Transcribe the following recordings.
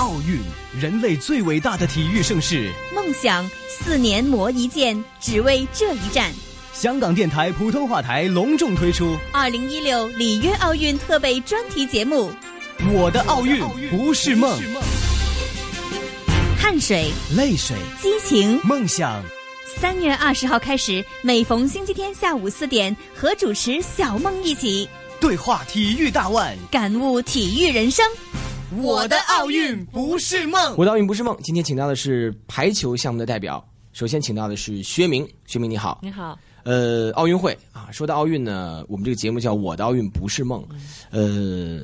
奥运，人类最伟大的体育盛事。梦想四年磨一剑，只为这一战。香港电台普通话台隆重推出二零一六里约奥运特备专题节目《我的奥运不是梦》，汗水、泪水、激情、梦想。三月二十号开始，每逢星期天下午四点，和主持小梦一起对话体育大腕，感悟体育人生。我的奥运不是梦，我的奥运不是梦。今天请到的是排球项目的代表，首先请到的是薛明，薛明你好，你好。呃，奥运会啊，说到奥运呢，我们这个节目叫《我的奥运不是梦》。呃，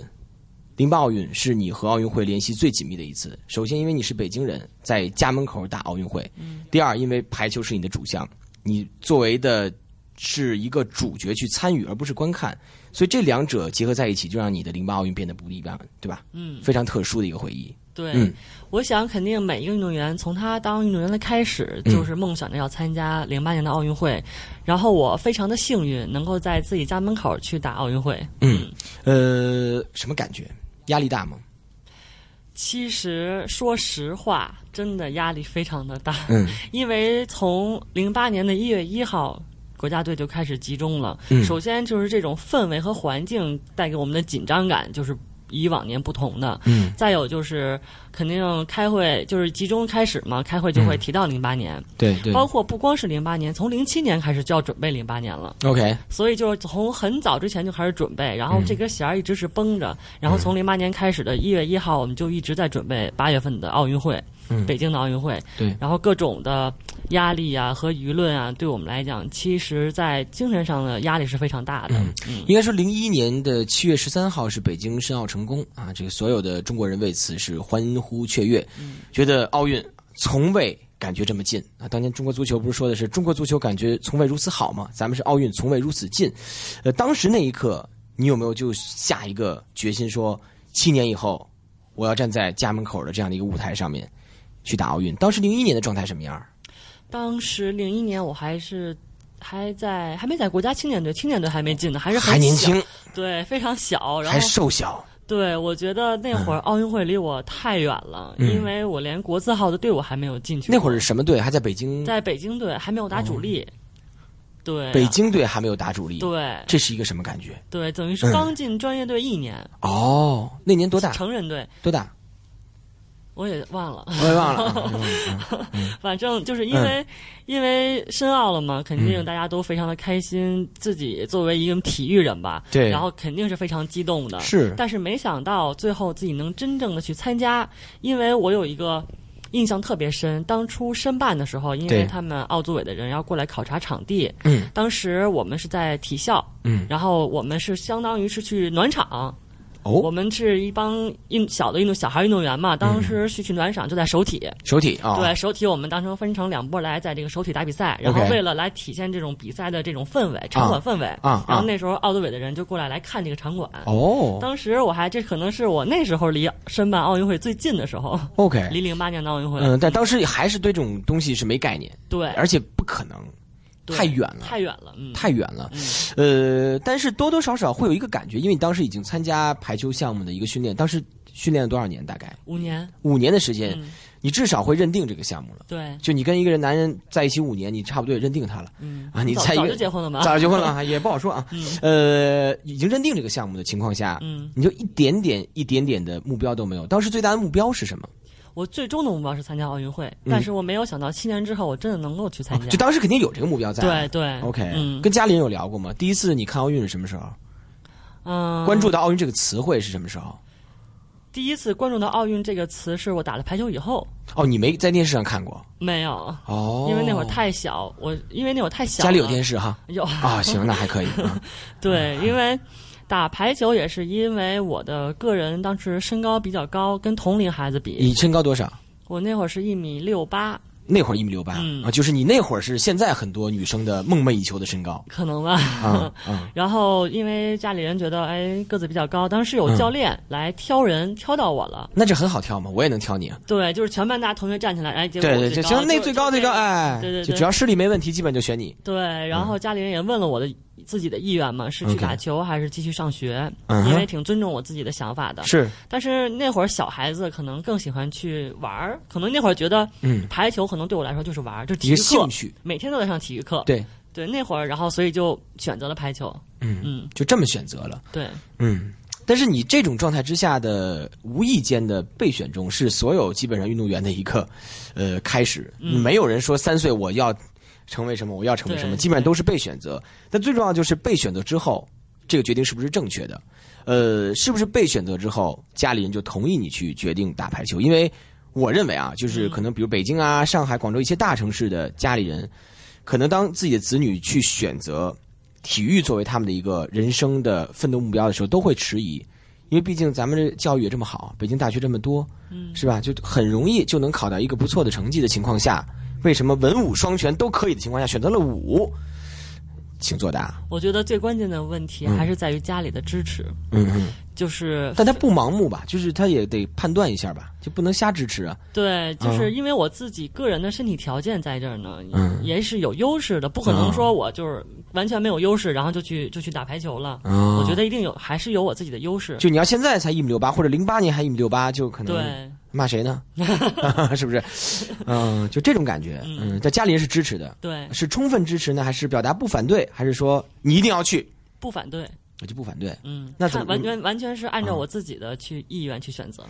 零八奥运是你和奥运会联系最紧密的一次。首先，因为你是北京人，在家门口打奥运会；第二，因为排球是你的主项，你作为的是一个主角去参与，而不是观看。所以这两者结合在一起，就让你的零八奥运变得不一般，对吧？嗯，非常特殊的一个回忆。对，嗯，我想肯定每一个运动员从他当运动员的开始，就是梦想着要参加零八年的奥运会。然后我非常的幸运，能够在自己家门口去打奥运会。嗯，呃，什么感觉？压力大吗？其实说实话，真的压力非常的大。嗯，因为从零八年的一月一号，国家队就开始集中了。嗯，首先就是这种氛围和环境带给我们的紧张感，就是。以往年不同的，嗯，再有就是肯定开会就是集中开始嘛，开会就会提到零八年，对对，包括不光是零八年，从零七年开始就要准备零八年了，OK，所以就是从很早之前就开始准备，然后这根弦儿一直是绷着，然后从零八年开始的一月一号，我们就一直在准备八月份的奥运会。北京的奥运会，对，然后各种的压力啊和舆论啊，对我们来讲，其实，在精神上的压力是非常大的。嗯，应该说，零一年的七月十三号是北京申奥成功啊，这个所有的中国人为此是欢呼雀跃，觉得奥运从未感觉这么近啊。当年中国足球不是说的是中国足球感觉从未如此好吗？咱们是奥运从未如此近。呃，当时那一刻，你有没有就下一个决心说，七年以后我要站在家门口的这样的一个舞台上面？去打奥运，当时零一年的状态什么样？当时零一年我还是还在，还没在国家青年队，青年队还没进呢，还是还年轻，对，非常小，然后还瘦小。对，我觉得那会儿奥运会离我太远了，因为我连国字号的队伍还没有进去。那会儿是什么队？还在北京？在北京队还没有打主力。对，北京队还没有打主力。对，这是一个什么感觉？对，等于是刚进专业队一年。哦，那年多大？成人队多大？我也忘了，我也忘了。反正就是因为因为申奥了嘛，肯定大家都非常的开心。自己作为一个体育人吧，对，然后肯定是非常激动的。是，但是没想到最后自己能真正的去参加，因为我有一个印象特别深。当初申办的时候，因为他们奥组委的人要过来考察场地，嗯，当时我们是在体校，嗯，然后我们是相当于是去暖场。我们是一帮运小的运动小孩运动员嘛，当时去去暖场就在首体，首体啊，对首体我们当成分成两波来在这个首体打比赛，然后为了来体现这种比赛的这种氛围，场馆氛围。啊，然后那时候奥组委的人就过来来看这个场馆。哦，当时我还这可能是我那时候离申办奥运会最近的时候，OK，离零八年的奥运会，嗯，但当时还是对这种东西是没概念，对，而且不可能。太远了，太远了，嗯，太远了，呃，但是多多少少会有一个感觉，因为你当时已经参加排球项目的一个训练，当时训练了多少年？大概五年，五年的时间，你至少会认定这个项目了。对，就你跟一个人男人在一起五年，你差不多也认定他了。嗯啊，你在早就结婚了吗？早就结婚了，也不好说啊。呃，已经认定这个项目的情况下，嗯，你就一点点、一点点的目标都没有。当时最大的目标是什么？我最终的目标是参加奥运会，但是我没有想到七年之后我真的能够去参加。就当时肯定有这个目标在。对对，OK，嗯，跟家里人有聊过吗？第一次你看奥运是什么时候？嗯，关注到奥运这个词汇是什么时候？第一次关注到奥运这个词是我打了排球以后。哦，你没在电视上看过？没有。哦，因为那会儿太小，我因为那会儿太小。家里有电视哈？有啊，行，那还可以。对，因为。打排球也是因为我的个人当时身高比较高，跟同龄孩子比。你身高多少？我那会儿是一米六八。那会儿一米六八啊，就是你那会儿是现在很多女生的梦寐以求的身高。可能吧。啊 然后因为家里人觉得哎个子比较高，当时有教练来挑人，挑到我了。那这很好挑嘛，我也能挑你。对，就是全班大家同学站起来，哎，对对，就行，那最高最高，哎，对对就只要视力没问题，基本就选你。对，然后家里人也问了我的自己的意愿嘛，是去打球还是继续上学？因为挺尊重我自己的想法的。是，但是那会儿小孩子可能更喜欢去玩儿，可能那会儿觉得嗯，排球可能对我来说就是玩儿，就体育课兴，趣，每天都在上体育课。对，对，那会儿然后所以就选择了排球。嗯嗯，就这么选择了，对，嗯。但是你这种状态之下的无意间的备选中，是所有基本上运动员的一个呃开始。嗯。没有人说三岁我要成为什么，我要成为什么，基本上都是被选择。但最重要就是被选择之后，这个决定是不是正确的？呃，是不是被选择之后，家里人就同意你去决定打排球？因为我认为啊，就是可能比如北京啊、上海、广州一些大城市的家里人，可能当自己的子女去选择体育作为他们的一个人生的奋斗目标的时候，都会迟疑，因为毕竟咱们这教育也这么好，北京大学这么多，嗯，是吧？就很容易就能考到一个不错的成绩的情况下，为什么文武双全都可以的情况下选择了武？请作答。我觉得最关键的问题还是在于家里的支持，嗯嗯，就是但他不盲目吧？就是他也得判断一下吧，就不能瞎支持啊。对，就是因为我自己个人的身体条件在这儿呢，嗯也是有优势的，不可能说我就是完全没有优势，然后就去就去打排球了。嗯我觉得一定有，还是有我自己的优势。就你要现在才一米六八，或者零八年还一米六八，就可能对，骂谁呢？是不是？嗯，就这种感觉。嗯，在家里人是支持的，对，是充分支持呢，还是表达不反对，还是说你一定要去？不反对。我就不反对。嗯，那怎么完全完全是按照嗯我自己的去意愿去选择。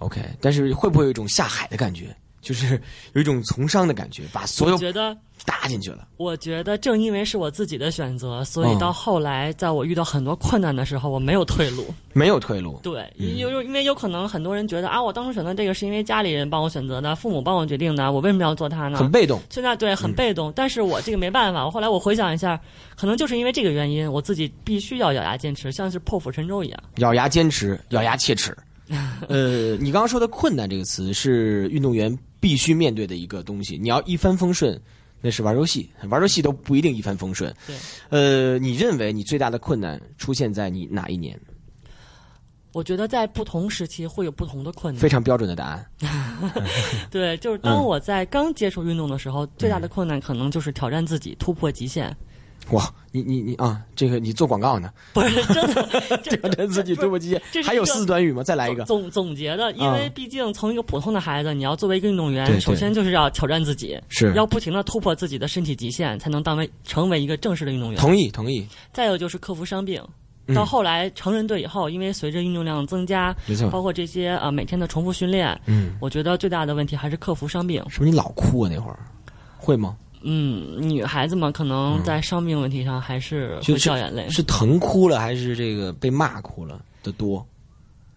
OK，但是会不会有一种下海的感觉？就是 有一种从商的感觉，把所有我觉得，搭进去了。我觉得正因为是我自己的选择，所以嗯到后来，在我遇到很多困难的时候，我没有退路。没有退路。对，嗯因有因为有可能很多人觉得啊，我当初选择这个是因为家里人帮我选择的，父母帮我决定的，我为什么要做它呢？很被动。现在对很被动，但是我这个没办法。我后来我回想一下，可能就是因为这个原因，我自己必须要咬牙坚持，像是破釜沉舟一样。咬牙坚持，咬牙切齿。呃，你刚刚说的“困难”这个词是运动员必须面对的一个东西。你要一帆风顺，那是玩游戏，玩游戏都不一定一帆风顺。对，呃，你认为你最大的困难出现在你哪一年？我觉得在不同时期会有不同的困难非。常标准的答案。对，就是嗯当我在刚接触运动的时候，最大的困难可能就是挑战自己，突破极限。哇，你你你啊，这个你做广告呢？不是真的，这挑战自己突破极限还有四字短语吗？再来一个。总总结的，因为嗯毕竟从一个普通的孩子，你要作为一个运动员，首先就是要挑战自己，是要不停的突破自己的身体极限，才能当为成为一个正式的运动员。同意同意，再有就是克服伤病。嗯到后来成人队以后，因为随着运动量增加，没错。包括这些呃每天的重复训练，嗯，我觉得最大的问题还是克服伤病。是不是你老哭啊那会儿？会吗？嗯，女孩子嘛，可能在伤病问题上还是会就掉眼泪，是疼哭了还是这个被骂哭了的多？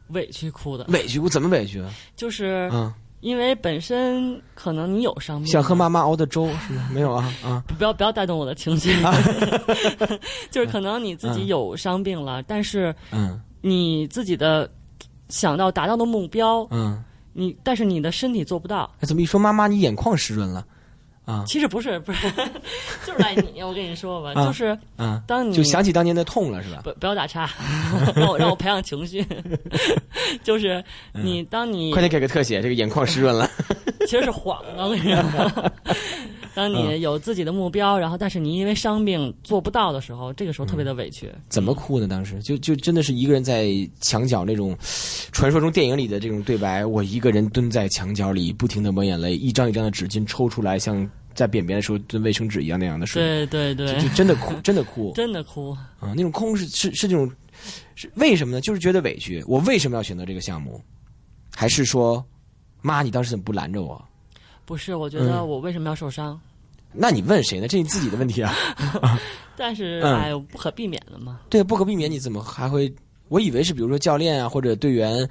委屈哭的。委屈哭怎么委屈啊？就是嗯，因为本身可能你有伤病，想喝妈妈熬的粥是吗？没有啊啊，不要不要带动我的情绪，就是可能你自己有伤病了，但是嗯你自己的想到达到的目标，嗯，你但是你的身体做不到。哎怎么一说妈妈你眼眶湿润了？啊其实不是不是，就是赖你。我跟你说吧，啊就是啊，当你就想起当年的痛了是吧？不不要打岔，让 我让我培养情绪。就是你当你嗯快点给个特写，这个眼眶湿润了。其实是晃的，我跟你说。当你有自己的目标，然后但是你因为伤病做不到的时候，这个时候特别的委屈。怎么哭呢？当时就就真的是一个人在墙角那种传说中电影里的这种对白，我一个人蹲在墙角里，不停的抹眼泪，一张一张的纸巾抽出来，像在便便的时候跟卫生纸一样那样的水，对对对就，就真的哭，真的哭真的哭。啊！那种哭是是是这种是为什么呢？就是觉得委屈，我为什么要选择这个项目？还是说，妈，你当时怎么不拦着我？不是，我觉得嗯我为什么要受伤？那你问谁呢？这是你自己的问题啊。但是嗯哎，不可避免的嘛。对，不可避免，你怎么还会？我以为是比如说教练啊或者队员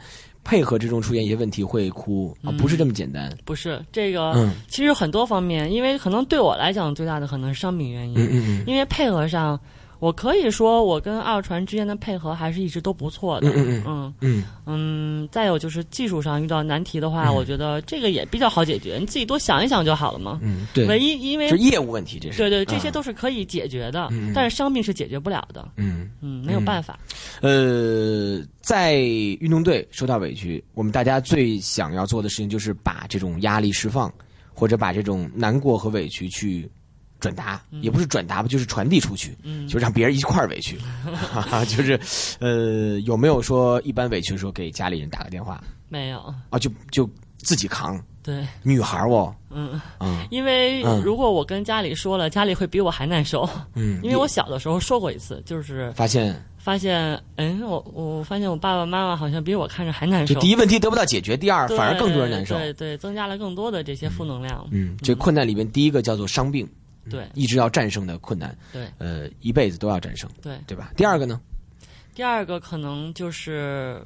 配合之中出现一些问题会哭啊，嗯。不是这么简单。不是这个，嗯。其实很多方面，因为可能对我来讲最大的可能是商品原因，因为配合上，我可以说我跟二传之间的配合还是一直都不错的。嗯嗯嗯。嗯。再有就是技术上遇到难题的话，嗯。我觉得这个也比较好解决，你自己多想一想就好了嘛。嗯，对，唯一因为是业务问题，这是。对对，这些啊都是可以解决的，但是伤病是解决不了的。嗯。嗯，没有办法。呃，在运动队受到委屈，我们大家最想要做的事情就是把这种压力释放，或者把这种难过和委屈去转达，也不是转达吧，就是传递出去，嗯。就让别人一块儿委屈，哈哈，就是呃，有没有说一般委屈的时候给家里人打个电话？没有，啊？就就自己扛，对，女孩儿哦，嗯，嗯。因为嗯。如果我跟家里说了，家里会比我还难受。嗯，因为我小的时候说过一次，就是发现。发现，嗯，我我发现我爸爸妈妈好像比我看着还难受。就第一问题得不到解决，第二反而更多人难受。对对，增加了更多的这些负能量。嗯，这困难里面第一个叫做伤病，对。一直要战胜的困难，对。呃，一辈子都要战胜，对，对吧？第二个呢？第二个可能就是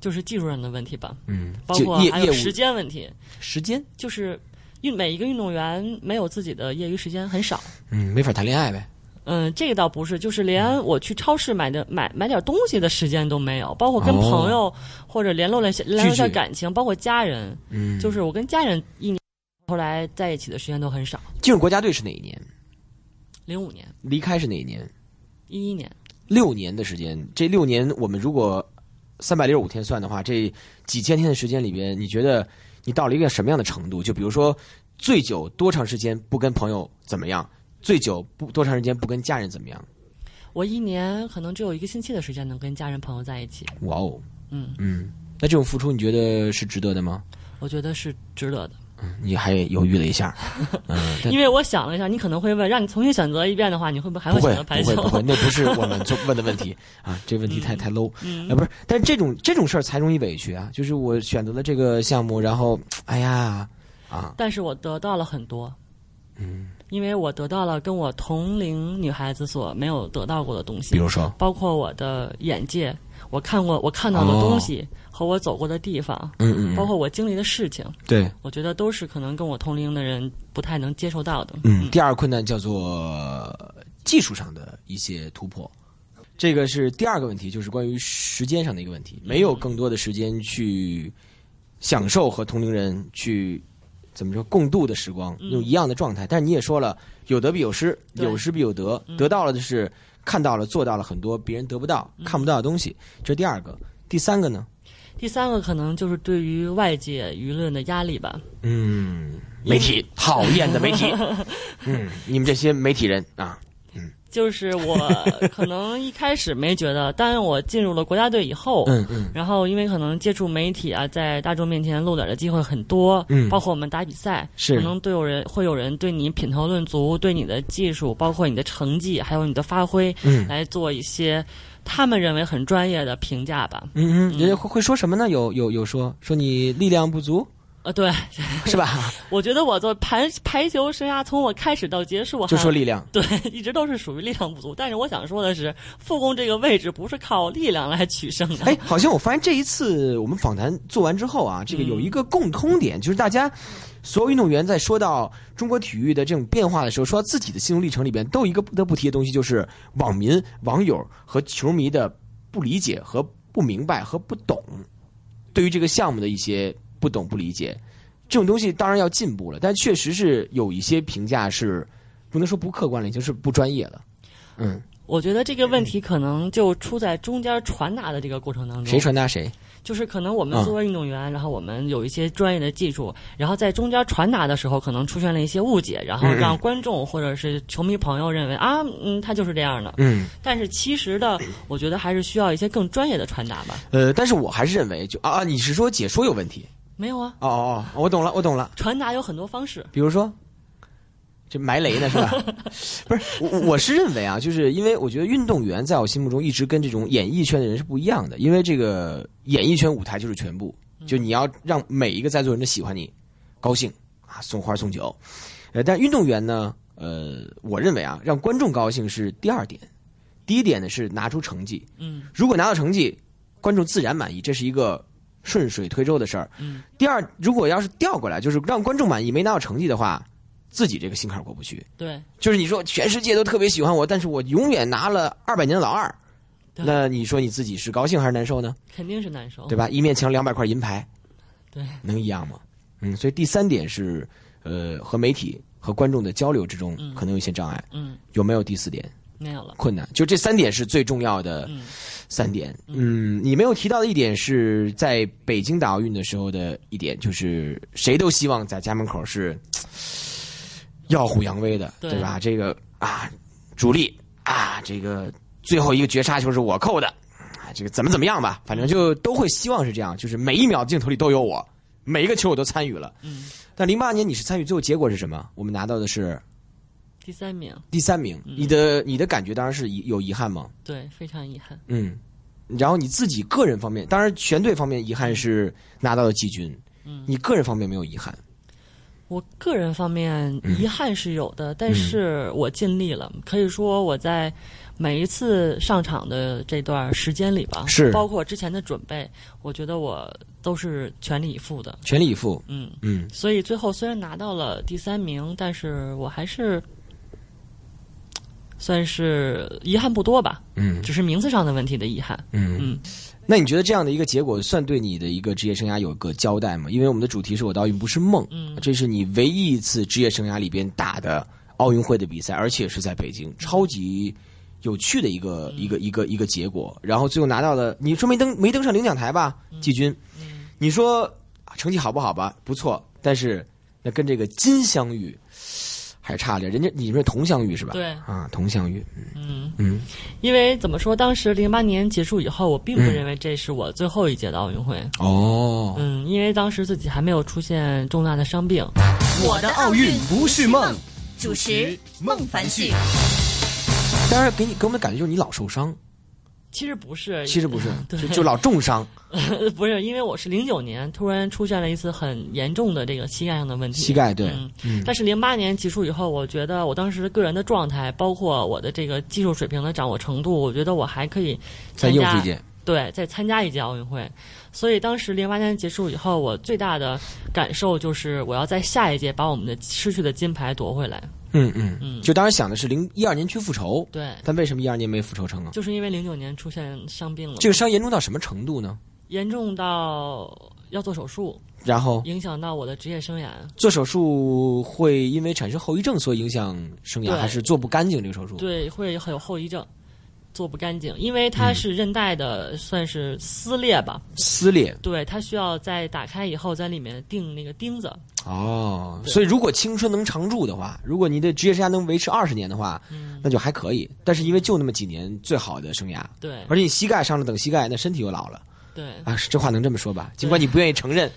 就是技术上的问题吧，嗯，包括还有时间问题，时间，就是运每一个运动员没有自己的业余时间很少。嗯，没法谈恋爱呗。嗯，这个倒不是，就是连我去超市买的买买点东西的时间都没有，包括跟哦。朋友或者联络了些联络一下感情，包括家人，嗯，就是我跟家人一年后来在一起的时间都很少。进入国家队是哪一年？零五年、离开是哪一年？一一年，六年的时间，这六年我们如果三百六十五天算的话，这几千天的时间里边，你觉得你到了一个什么样的程度？就比如说，最久多长时间不跟朋友怎么样？最久不多长时间不跟家人怎么样？我一年可能只有一个星期的时间能跟家人朋友在一起。哇哦，嗯，嗯，那这种付出你觉得是值得的吗？我觉得是值得的，你还犹豫了一下，嗯，因为我想了一下，你可能会问，让你重新选择一遍的话，你会不会还会选择排球？不会不会，那不是我们 做问的问题啊，这问题太太 low，嗯啊，不是，但是这种这种事儿才容易委屈啊，就是我选择了这个项目，然后哎呀啊，但是我得到了很多，嗯，因为我得到了跟我同龄女孩子所没有得到过的东西，比如说，包括我的眼界，我看过我看到的东西、和我走过的地方，嗯嗯，包括我经历的事情，对，我觉得都是可能跟我同龄的人不太能接受到的。嗯，第二个困难叫做技术上的一些突破，这个是第二个问题，就是关于时间上的一个问题，没有更多的时间去享受和同龄人去怎么说共度的时光，用一样的状态。但是你也说了，有得必有失，有失必有得，得到了的是看到了、做到了很多别人得不到、看不到的东西，这是第二个。第三个呢？第三个可能就是对于外界舆论的压力吧。嗯，媒体 讨厌的媒体，嗯，你们这些媒体人啊，就是我 可能一开始没觉得，但我进入了国家队以后，嗯嗯。然后因为可能接触媒体啊，在大众面前露脸的机会很多，嗯。包括我们打比赛，是。可能都有人会有人对你品头论足，对你的技术，包括你的成绩，还有你的发挥，嗯。来做一些他们认为很专业的评价吧。嗯嗯，人家会会说什么呢？有有有说说你力量不足呃，对，是吧？我觉得我做排排球生涯从我开始到结束，就说力量，对，一直都是属于力量不足。但是我想说的是，副攻这个位置不是靠力量来取胜的。哎，好像我发现这一次我们访谈做完之后啊，这个有一个共通点，就是大家所有运动员在说到中国体育的这种变化的时候，说到自己的心路历程里边，都有一个不得不提的东西，就是网民、网友和球迷的不理解和不明白和不懂，对于这个项目的一些不懂不理解，这种东西当然要进步了，但确实是有一些评价是不能说不客观了，已经是不专业了。嗯，我觉得这个问题可能就出在中间传达的这个过程当中。谁传达谁？就是可能我们作为运动员，然后我们有一些专业的技术，然后在中间传达的时候，可能出现了一些误解，然后让观众或者是球迷朋友认为啊，嗯，他就是这样的。嗯。但是其实的，我觉得还是需要一些更专业的传达吧。呃，但是我还是认为就，啊啊，你是说解说有问题？没有啊，哦哦哦，我懂了，我懂了。传达有很多方式。比如说，这埋雷呢是吧？不是，我我是认为啊，就是因为我觉得运动员在我心目中一直跟这种演艺圈的人是不一样的，因为这个演艺圈舞台就是全部，就你要让每一个在座人都喜欢你，高兴啊，送花送酒。呃，但运动员呢，呃，我认为啊，让观众高兴是第二点，第一点呢是拿出成绩。嗯如果拿到成绩，观众自然满意，这是一个顺水推舟的事儿。嗯，第二，如果要是调过来，就是让观众满意，没拿到成绩的话，自己这个心坎过不去。对，就是你说全世界都特别喜欢我，但是我永远拿了二百年的老二，那你说你自己是高兴还是难受呢？肯定是难受。对吧？一面墙两百块银牌，对，能一样吗？嗯，所以第三点是，呃，和媒体和观众的交流之中嗯可能有一些障碍。嗯，有没有第四点没有了。困难？就这三点是最重要的嗯三点。嗯，你没有提到的一点是在北京打奥运的时候的一点，就是谁都希望在家门口是耀武扬威的，对对吧？这个啊，主力啊，这个最后一个绝杀球是我扣的，啊，这个怎么怎么样吧，反正就都会希望是这样，就是每一秒镜头里都有我，每一个球我都参与了。嗯，但零八年你是参与，最后结果是什么？我们拿到的是第三名，第三名。嗯你的你的感觉当然是有遗憾吗？对，非常遗憾。嗯，然后你自己个人方面，当然全队方面遗憾是拿到了季军，嗯，你个人方面没有遗憾。我个人方面嗯遗憾是有的，但是我尽力了。可以说我在每一次上场的这段时间里吧，是包括之前的准备，我觉得我都是全力以赴的。全力以赴，嗯，嗯，所以最后虽然拿到了第三名，但是我还是算是遗憾不多吧，嗯只是名字上的问题的遗憾。嗯嗯，那你觉得这样的一个结果算对你的一个职业生涯有个交代吗？因为我们的主题是我的奥运不是梦，嗯这是你唯一一次职业生涯里边打的奥运会的比赛，而且是在北京，超级有趣的一个、嗯一个一个一个结果。然后最后拿到了，你说没登没登上领奖台吧？嗯季军，你说啊成绩好不好吧？不错，但是那跟这个金相遇还差点，人家你们是铜相遇是吧？对啊，铜相遇，嗯，嗯因为怎么说，当时零八年结束以后，我并不嗯认为这是我最后一届的奥运会。哦，嗯，因为当时自己还没有出现重大的伤病。我的奥运不是梦。主持孟凡旭。当然给你给我们的感觉就是你老受伤，其实不是，其实不是，对就就老重伤，不是，因为我是零九年突然出现了一次很严重的这个膝盖上的问题。膝盖对，嗯，嗯但是零八年结束以后，我觉得我当时个人的状态，包括我的这个技术水平的掌握程度，我觉得我还可以再参加对，再参加一届奥运会。所以当时零八年结束以后，我最大的感受就是我要在下一届把我们的失去的金牌夺回来。嗯嗯嗯就当时想的是零一二年去复仇，对，但为什么一二年没复仇成啊？就是因为零九年出现伤病了，这个伤严重到什么程度呢？严重到要做手术，然后影响到我的职业生涯。做手术会因为产生后遗症，所以影响生涯，还是做不干净这个手术？对，会很有后遗症，做不干净，因为它是韧带的，算是撕裂吧。撕裂。对，它需要在打开以后，在里面钉那个钉子。哦，所以如果青春能常驻的话，如果你的职业生涯能维持二十年的话，嗯，那就还可以。但是因为就那么几年，最好的生涯，对。而且你膝盖伤了等膝盖，那身体又老了。对，啊，这话能这么说吧？尽管你不愿意承认，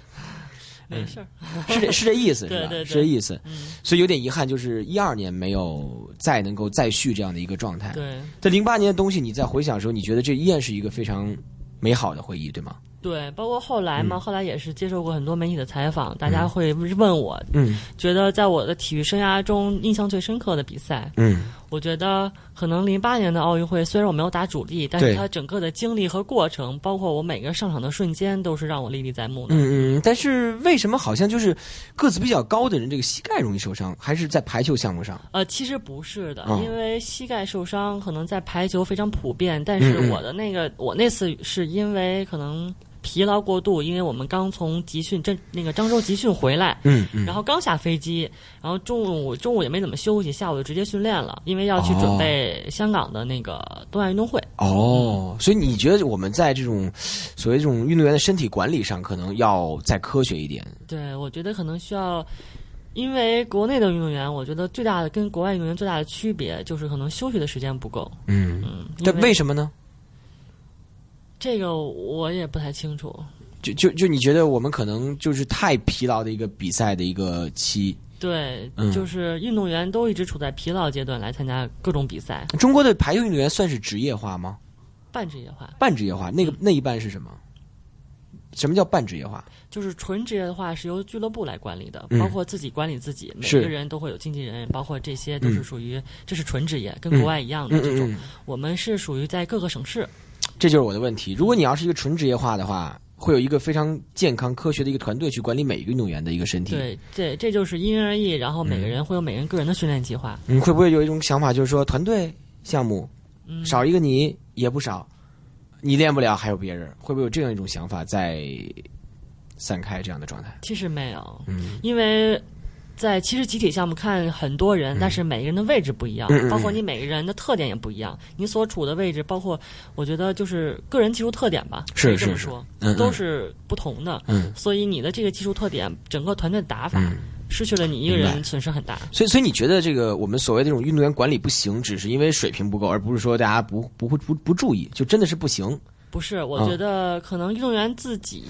没事儿。是这是这意思，是吧？对对对是这意思。嗯，所以有点遗憾，就是一二年没有再能够再续这样的一个状态。对在零八年的东西，你在回想的时候，你觉得这依然是一个非常美好的回忆，对吗？对，包括后来嘛，嗯。后来也是接受过很多媒体的采访，大家会问我，嗯。觉得在我的体育生涯中印象最深刻的比赛，嗯，我觉得可能零八年的奥运会，虽然我没有打主力，但是对。它整个的经历和过程，包括我每个上场的瞬间，都是让我历历在目的。嗯嗯，但是为什么好像就是个子比较高的人，这个膝盖容易受伤，还是在排球项目上？呃，其实不是的，哦。因为膝盖受伤可能在排球非常普遍，但是我的那个我那次是因为可能疲劳过度，因为我们刚从集训这那个漳州集训回来。嗯嗯然后刚下飞机，然后中午中午也没怎么休息，下午就直接训练了，因为要去准备香港的那个东亚运动会。哦，所以你觉得我们在这种所谓这种运动员的身体管理上，可能要再科学一点？对，我觉得可能需要，因为国内的运动员，我觉得最大的跟国外运动员最大的区别就是可能休息的时间不够。嗯，嗯，因但为什么呢？这个我也不太清楚。就就就你觉得我们可能就是太疲劳的一个比赛的一个期？对，嗯就是运动员都一直处在疲劳阶段来参加各种比赛，中国的排球运动员算是职业化吗？半职业化。半职业化？那个那一半是什么？什么叫半职业化？就是纯职业的话是由俱乐部来管理的，嗯包括自己管理自己，每个人都会有经纪人，包括这些都是嗯属于、这是纯职业，跟国外一样的嗯这种。我们是属于在各个省市，这就是我的问题。如果你要是一个纯职业化的话，会有一个非常健康科学的一个团队去管理每一个运动员的一个身体。，对，这这就是因人而异，然后每个人会有每个人个人的训练计划。你会不会有一种想法，就是说团队项目嗯，少一个你也不少，你练不了还有别人，会不会有这样一种想法在散开这样的状态？其实没有，嗯因为在其实集体项目看很多人，但是每个人的位置不一样，包括你每个人的特点也不一样，你所处的位置，包括我觉得就是个人技术特点吧，可以这么说，都是不同的。嗯。所以你的这个技术特点，整个团队的打法，嗯。失去了你一个人，损失很大。所以，所以你觉得这个我们所谓的这种运动员管理不行，只是因为水平不够，而不是说大家不不会不不注意，就真的是不行。不是，我嗯觉得可能运动员自己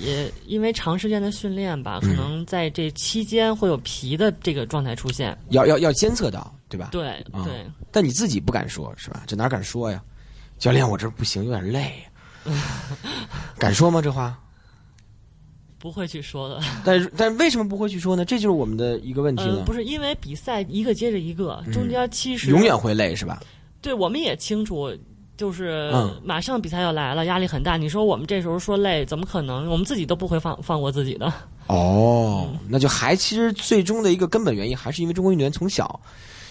因为长时间的训练吧，可能在这期间会有疲的这个状态出现。要要要监测到，对吧？。对啊对，但你自己不敢说，是吧？这哪敢说呀？教练，我这不行，有点累。敢说吗？这话？不会去说的。但是，但是为什么不会去说呢？这就是我们的一个问题呃，了。不是因为比赛一个接着一个，中间其实永远会累，是吧？对，我们也清楚，就是嗯马上比赛要来了，压力很大。你说我们这时候说累，怎么可能？我们自己都不会放放过自己的。哦，嗯那就还其实最终的一个根本原因，还是因为中国运动员从小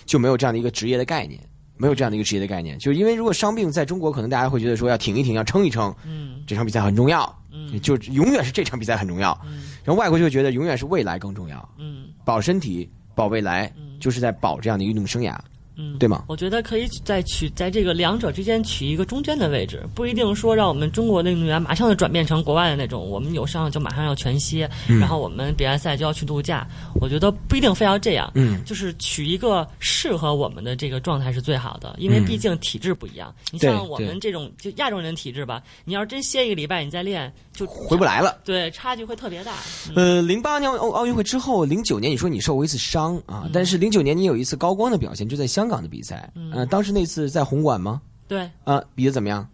就没有这样的一个职业的概念，没有这样的一个职业的概念。就是因为如果伤病在中国，可能大家会觉得说要挺一挺，要撑一撑，嗯这场比赛很重要，嗯就永远是这场比赛很重要。嗯然后外国就会觉得永远是未来更重要，嗯保身体、保未来，嗯就是在保这样的运动生涯，嗯，对吗？我觉得可以在取在这个两者之间取一个中间的位置，不一定说让我们中国的运动员马上就转变成国外的那种，我们有伤就马上要全歇，嗯然后我们比完赛就要去度假。我觉得不一定非要这样，嗯就是取一个适合我们的这个状态是最好的，因为嗯毕竟体质不一样。你像我们这种就亚洲人体质吧，你要是真歇一个礼拜，你再练就回不来了。对，差距会特别大。嗯呃，零八年奥奥运会之后，零九年你说你受过一次伤啊，嗯但是零九年你有一次高光的表现，就在香港的比赛，嗯呃，当时那次在红馆吗？对啊，比的怎么样？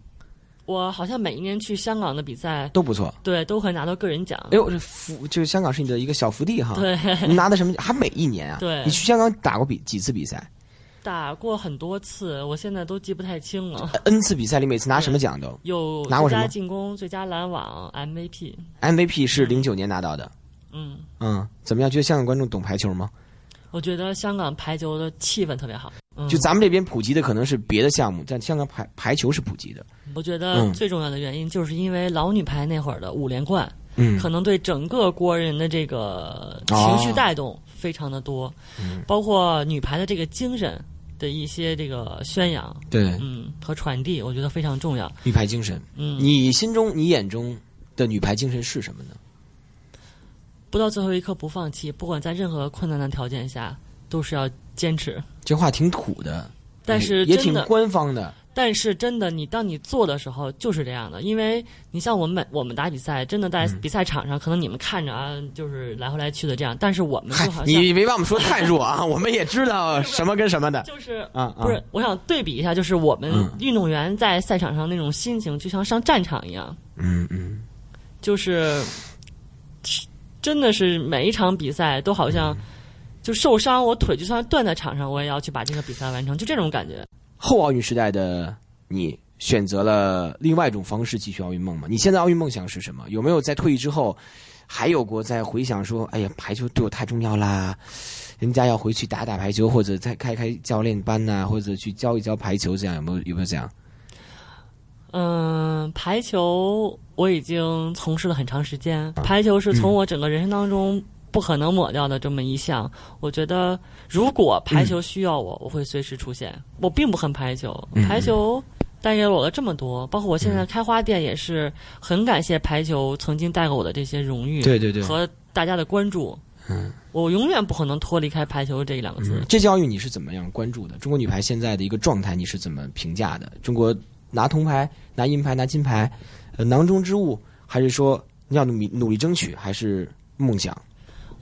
我好像每一年去香港的比赛，都不错。对都会拿到个人奖。哎呦，这福就是香港是你的一个小福地哈。对，你拿的什么？还每一年啊？对你去香港打过比几次比赛打过很多次，我现在都记不太清了。？N 次比赛里每次拿什么奖都有拿过什么最佳进攻、最佳拦网、MVP。？MVP 是零九年拿到的。嗯，嗯，怎么样？觉得香港观众懂排球吗？我觉得香港排球的气氛特别好。嗯、就咱们这边普及的可能是别的项目，但香港排排球是普及的。我觉得嗯最重要的原因就是因为老女排那会儿的五连冠，嗯可能对整个国人的这个情绪哦带动非常的多，嗯包括女排的这个精神的一些这个宣扬，对，嗯和传递，我觉得非常重要。女排精神。嗯，你心中、你眼中的女排精神是什么呢？不到最后一刻不放弃，不管在任何困难的条件下，都是要坚持。这话挺土的，但是也挺，官方的。但是真的，你当你做的时候就是这样的，因为你像我们每我们打比赛，真的在嗯比赛场上，可能你们看着啊，就是来回来去的这样，但是我们嗨就好，像你别把我们说太弱啊，我们也知道什么跟什么的就是啊。啊不是，我想对比一下，就是我们嗯运动员在赛场上那种心情，就像上战场一样，嗯嗯，就是真的是每一场比赛都好嗯像就受伤，我腿就算断在场上，我也要去把这个比赛完成，就这种感觉。后奥运时代的你选择了另外一种方式继续奥运梦吗？你现在奥运梦想是什么？有没有在退役之后还有过在回想说，哎呀，排球对我太重要啦，人家要回去打打排球，或者再开开教练班呐、或者去教一教排球，这样有没有有没有这样？嗯，排球我已经从事了很长时间，啊排球是从嗯我整个人生当中不可能抹掉的这么一项。我觉得，如果排球需要我，我会随时出现。我并不恨排球，嗯排球带给我了这么多，包括我现在开花店也是很感谢排球曾经带给我的这些荣誉，对对对和大家的关注。嗯，我永远不可能脱离开排球这两个字。嗯，这届奥运你是怎么样关注的？中国女排现在的一个状态你是怎么评价的？中国拿铜牌、拿银牌、拿金牌，呃，囊中之物，还是说要努力努力争取，还是梦想？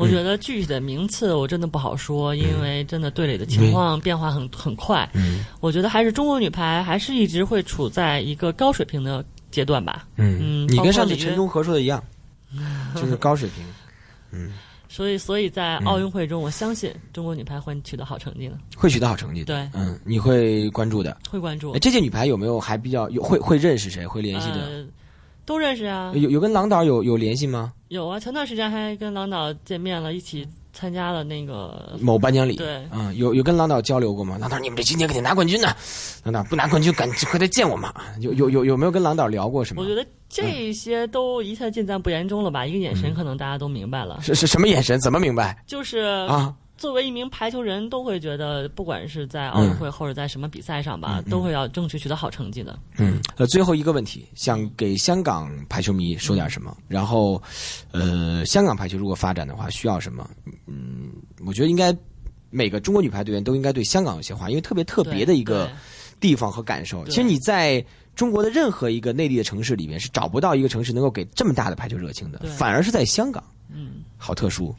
我觉得具体的名次我真的不好说，因为真的队里的情况变化很很快。嗯我觉得还是中国女排还是一直会处在一个高水平的阶段吧。嗯你包括里约跟上次陈忠和说的一样，就是高水平。嗯所以，所以在嗯奥运会中，我相信中国女排会取得好成绩的，会取得好成绩的。对嗯，你会关注的。会关注哎，。这届女排有没有还比较有会会认识谁会联系的？呃，都认识啊，有有跟郎导有有联系吗？有啊。前段时间还跟郎导见面了，一起参加了那个某颁奖礼，对嗯，有有跟郎导交流过吗？郎导，你们这今年肯定拿冠军呢，郎导不拿冠军，赶紧快来见我们啊！有有有有没有跟郎导聊过什么？我觉得这些都一切尽在不言中了吧？一个眼嗯神，可能大家都明白了。是是什么眼神？怎么明白就是啊？作为一名排球人，都会觉得，不管是在奥运会或者在什么比赛上吧，都会要争取取得好成绩的。嗯，呃，最后一个问题，想给香港排球迷说点什么？然后，呃，香港排球如果发展的话，需要什么？嗯，我觉得应该每个中国女排队员都应该对香港有些话，因为特别特别的一个地方和感受。其实你在中国的任何一个内地的城市里面是找不到一个城市能够给这么大的排球热情的，反而是在香港，嗯，好特殊。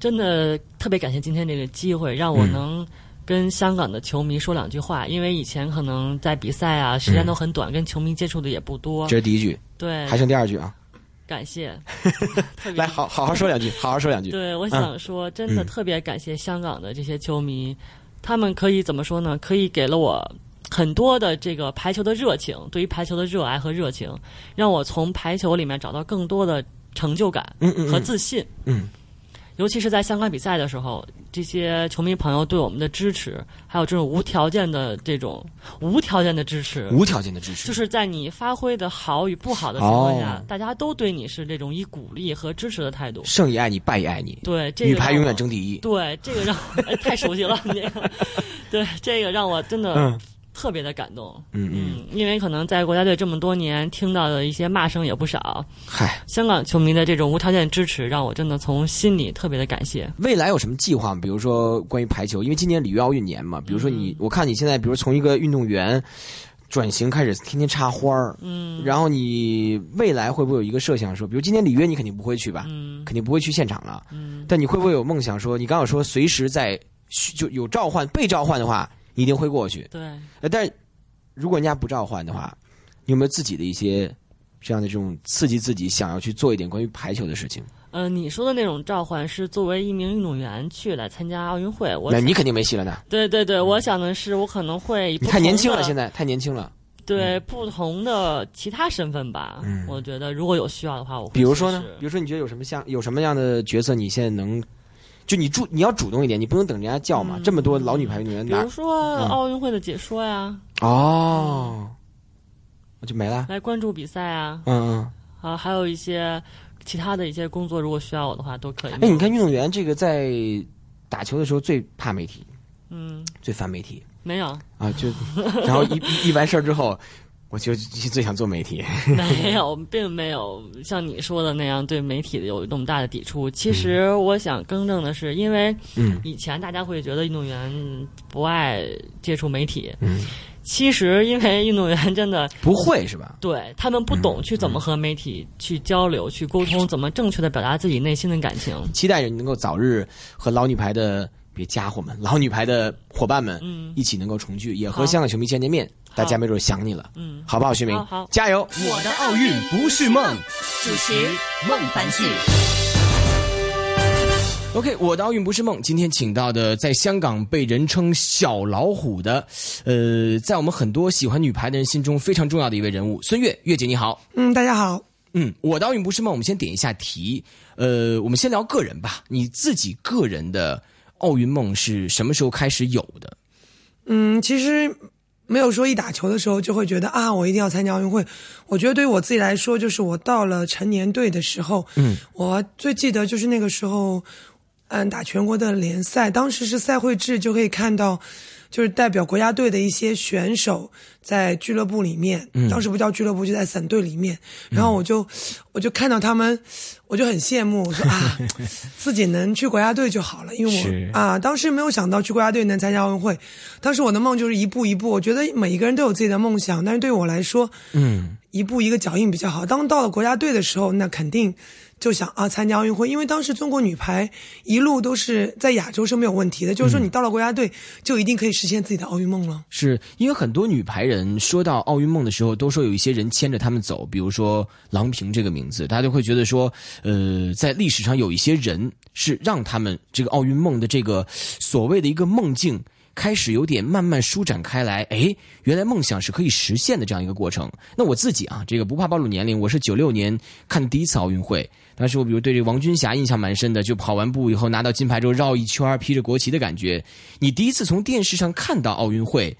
真的特别感谢今天这个机会，让我能跟香港的球迷说两句话。因为以前可能在比赛啊，时间都很短，跟球迷接触的也不多。这是第一句，对，还剩第二句啊。感谢，来好好好说两句，好好说两句。对，我想说，真的特别感谢香港的这些球迷，他们可以怎么说呢？可以给了我很多的这个排球的热情，对于排球的热爱和热情，让我从排球里面找到更多的成就感和自信。嗯。尤其是在香港比赛的时候，这些球迷朋友对我们的支持，还有这种无条件的这种无条件的支持，无条件的支持，就是在你发挥的好与不好的情况下，大家都对你是这种以鼓励和支持的态度。胜也爱你，败也爱你。对这，女排永远争第一。对，这个让 太熟悉了，这个，对，这个让我真的。特别的感动，嗯嗯，因为可能在国家队这么多年，听到的一些骂声也不少。嗨，香港球迷的这种无条件支持，让我真的从心里特别的感谢。未来有什么计划吗？比如说关于排球，因为今年里约奥运年嘛。比如说你，我看你现在，比如从一个运动员转型开始，天天插花儿，嗯，然后你未来会不会有一个设想，说，比如今年里约你肯定不会去吧，嗯，肯定不会去现场了，嗯，但你会不会有梦想，说你刚刚说随时在就有召唤被召唤的话，你一定会过去，对，呃，但是。如果人家不召唤的话，你有没有自己的一些这样的这种刺激自己想要去做一点关于排球的事情？呃，你说的那种召唤是作为一名运动员去来参加奥运会，我那你肯定没戏了呢。对对对，我想的是我可能会你太年轻了，现在太年轻了。对，不同的其他身份吧。嗯，我觉得如果有需要的话，我比如说呢？比如说你觉得有什么像有什么样的角色，你现在能就你主你要主动一点，你不能等人家叫嘛。这么多老女排运动员，比如说奥运会的解说呀。哦，我就没了。来关注比赛啊，嗯嗯，啊，还有一些其他的一些工作，如果需要我的话，都可以。哎，你看运动员这个在打球的时候最怕媒体，嗯，最烦媒体。没有啊，就然后一一完事儿之后。我就最想做媒体，没有，并没有像你说的那样对媒体有那么大的抵触。其实我想更正的是，因为以前大家会觉得运动员不爱接触媒体，嗯其实因为运动员真的 不会是吧？对他们不懂去怎么和媒体去交流、去沟通，怎么正确的表达自己内心的感情。期待着你能够早日和老女排的别家伙们、老女排的伙伴们一起能够重聚，也和香港球迷见见面。大家没准想你了，嗯，好不好？徐明，好，加油！我的奥运不是梦，主持孟凡旭。OK，我的奥运不是梦。今天请到的，在香港被人称“小老虎”的，呃，在我们很多喜欢女排的人心中非常重要的一位人物，孙悦，悦姐你好。嗯，大家好。嗯，我的奥运不是梦。我们先点一下题，呃，我们先聊个人吧。你自己个人的奥运梦是什么时候开始有的？嗯，其实。没有说一打球的时候就会觉得啊，我一定要参加奥运会。我觉得对于我自己来说，就是我到了成年队的时候，嗯，我最记得就是那个时候，嗯，打全国的联赛，当时是赛会制，就可以看到。就是代表国家队的一些选手在俱乐部里面，当时不叫俱乐部，就在省队里面。然后我就，我就看到他们，我就很羡慕，我说 啊，自己能去国家队就好了，因为我啊，当时没有想到去国家队能参加奥运会。当时我的梦就是一步一步，我觉得每一个人都有自己的梦想，但是对我来说，嗯，一步一个脚印比较好。当到了国家队的时候，那肯定。就想啊，参加奥运会，因为当时中国女排一路都是在亚洲是没有问题的，就是说你到了国家队就一定可以实现自己的奥运梦了。是因为很多女排人说到奥运梦的时候，都说有一些人牵着他们走，比如说郎平这个名字，大家都会觉得说，呃，在历史上有一些人是让他们这个奥运梦的这个所谓的一个梦境开始有点慢慢舒展开来。哎，原来梦想是可以实现的这样一个过程。那我自己啊，这个不怕暴露年龄，我是九六年看第一次奥运会。当时我比如对这个王军霞印象蛮深的，就跑完步以后拿到金牌之后绕一圈披着国旗的感觉。你第一次从电视上看到奥运会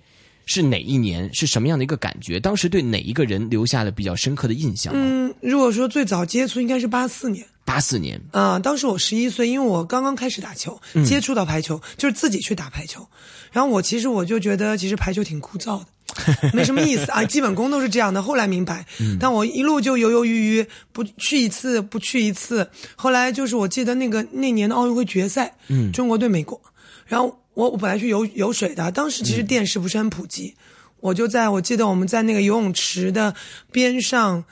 是哪一年？是什么样的一个感觉？当时对哪一个人留下了比较深刻的印象？嗯，如果说最早接触应该是八四年。八四年啊，当时我十一岁，因为我刚刚开始打球，接触到排球，就是自己去打排球。然后我其实我就觉得，其实排球挺枯燥的。没什么意思啊，基本功都是这样的。后来明白，但我一路就犹犹豫豫，不去一次不去一次。后来就是我记得那个那年的奥运会决赛，嗯，中国对美国，然后我我本来去游游水的，当时其实电视不是很普及，我就在我记得我们在那个游泳池的边上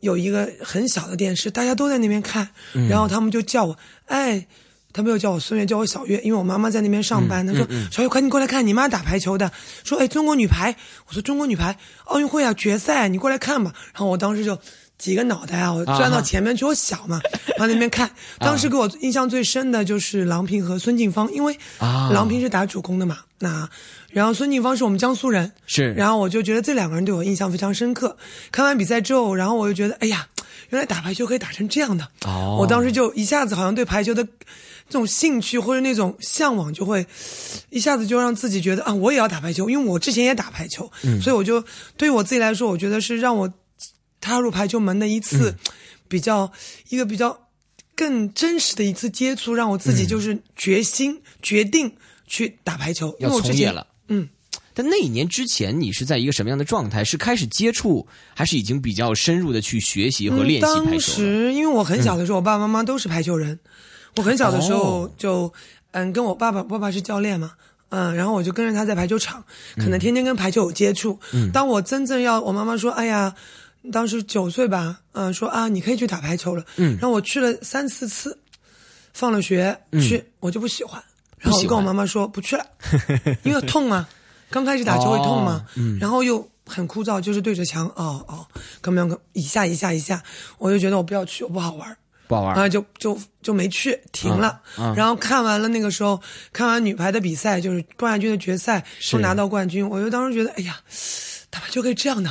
有一个很小的电视，大家都在那边看，然后他们就叫我，哎。他没有叫我孙悦，叫我小月，因为我妈妈在那边上班。他说：“小月，快你过来看，你妈打排球的。”说：“哎，中国女排。”我说：“中国女排奥运会啊，决赛，你过来看吧。”然后我当时就几个脑袋啊，我钻到前面去，我小嘛，往那边看。当时给我印象最深的就是郎平和孙静芳，因为郎平是打主攻的嘛。那然后孙静芳是我们江苏人，是。然后我就觉得这两个人对我印象非常深刻。看完比赛之后，然后我就觉得，哎呀，原来打排球可以打成这样的。哦。我当时就一下子好像对排球的。这种兴趣或者那种向往，就会一下子就让自己觉得啊，我也要打排球，因为我之前也打排球，所以我就对于我自己来说，我觉得是让我踏入排球门的一次比较一个比较更真实的一次接触，让我自己就是决心决定去打排球，要从业了。嗯，但那一年之前，你是在一个什么样的状态？是开始接触，还是已经比较深入的去学习和练习排球？当时因为我很小的时候，我爸爸妈妈都是排球人。我很小的时候就，嗯，跟我爸爸，爸爸是教练嘛，嗯，然后我就跟着他在排球场，可能天天跟排球有接触。当我真正要我妈妈说，哎呀，当时九岁吧，嗯，说啊，你可以去打排球了。嗯，然后我去了三四次，放了学去，我就不喜欢，然后我跟我妈妈说不去了，因为痛啊，刚开始打球会痛嘛，然后又很枯燥，就是对着墙，哦哦，怎么样，一下一下一下，我就觉得我不要去，我不好玩。不好玩啊，就就就没去，停了。然后看完了那个时候，看完女排的比赛，就是冠亚军的决赛，是拿到冠军，我就当时觉得，哎呀，打排球可以这样的。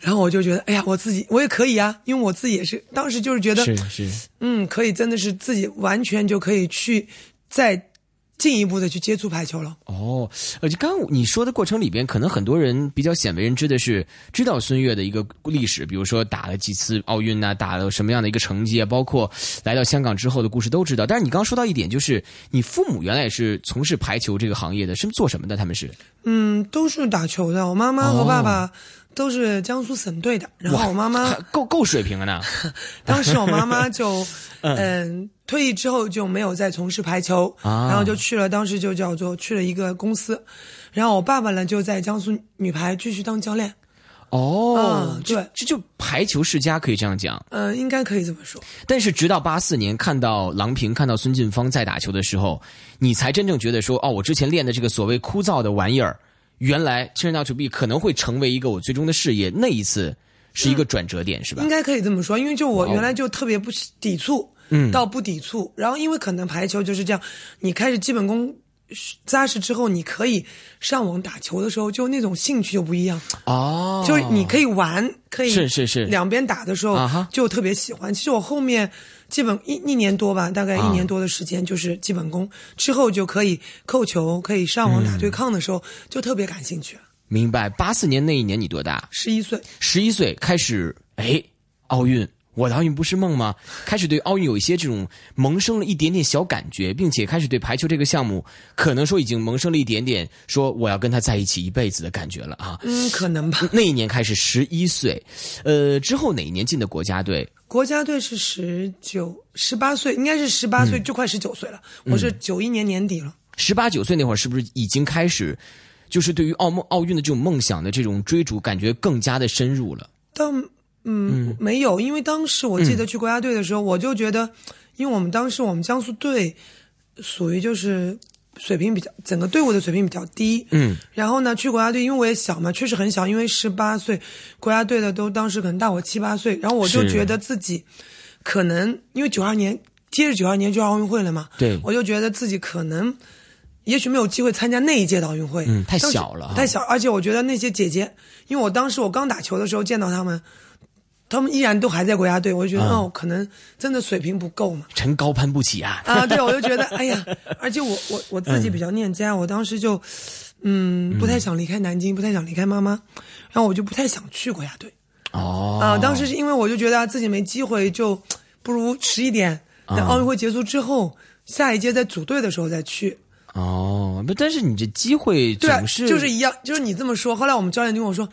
然后我就觉得，哎呀，我自己我也可以啊，因为我自己也是，当时就是觉得，是是，嗯，可以，真的是自己完全就可以去在。进一步的去接触排球了。哦，呃，就刚刚你说的过程里边，可能很多人比较鲜为人知的是知道孙悦的一个历史，比如说打了几次奥运呐，打了什么样的一个成绩啊，包括来到香港之后的故事都知道。但是你刚刚说到一点，就是你父母原来也是从事排球这个行业的，是做什么的？他们是？嗯，都是打球的。我妈妈和爸爸。都是江苏省队的，然后我妈妈 够够水平了呢。当时我妈妈 就嗯退役之后就没有再从事排球，然后就去了，当时就叫做去了一个公司，然后我爸爸呢就在江苏女排继续当教练。哦，对，这就排球世家可以这样讲。嗯，应该可以这么说。但是直到八四年看到郎平、看到孙晋芳在打球的时候，你才真正觉得说，哦，我之前练的这个所谓枯燥的玩意儿。原来 turn out to be 可能会成为一个我最终的事业，那一次是一个转折点，是吧？应该可以这么说，因为就我原来就特别不抵触，嗯，到不抵触，然后因为可能排球就是这样，你开始基本功扎实之后，你可以上网打球的时候，就那种兴趣就不一样哦，就是你可以玩，可以是是是两边打的时候就特别喜欢。其实我后面。基本一一年多吧，大概一年多的时间就是基本功，之后就可以扣球，可以上网打对抗的时候，就特别感兴趣。明白。八四年那一年你多大？十一岁。十一岁开始，哎，奥运。我的奥运不是梦吗？开始对奥运有一些这种萌生了一点点小感觉，并且开始对排球这个项目，可能说已经萌生了一点点说我要跟他在一起一辈子的感觉了啊。嗯，可能吧。那一年开始十一岁，呃，之后哪一年进的国家队？国家队是十九、十八岁，应该是十八岁，就快十九岁了。我是九一年年底了。十八九岁那会儿，是不是已经开始，就是对于奥梦奥运的这种梦想的这种追逐，感觉更加的深入了？但。嗯，没有，因为当时我记得去国家队的时候，我就觉得，因为我们当时我们江苏队属于就是水平比较，整个队伍的水平比较低。嗯，然后呢，去国家队，因为我也小嘛，确实很小，因为十八岁，国家队的都当时可能大我七八岁，然后我就觉得自己可能因为九二年接着九二年就奥运会了嘛，对，我就觉得自己可能也许没有机会参加那一届的奥运会，嗯，太小了，太小，而且我觉得那些姐姐，因为我当时我刚打球的时候见到他们。他们依然都还在国家队，我就觉得哦，可能真的水平不够嘛。臣高攀不起啊！啊，对，我就觉得哎呀，而且我我我自己比较念家，我当时就嗯不太想离开南京，不太想离开妈妈，然后我就不太想去国家队。哦。啊，当时是因为我就觉得自己没机会，就不如迟一点，等奥运会结束之后，下一届在组队的时候再去。哦，不，但是你这机会对啊，总是就是一样，就是你这么说。后来我们教练就跟我说，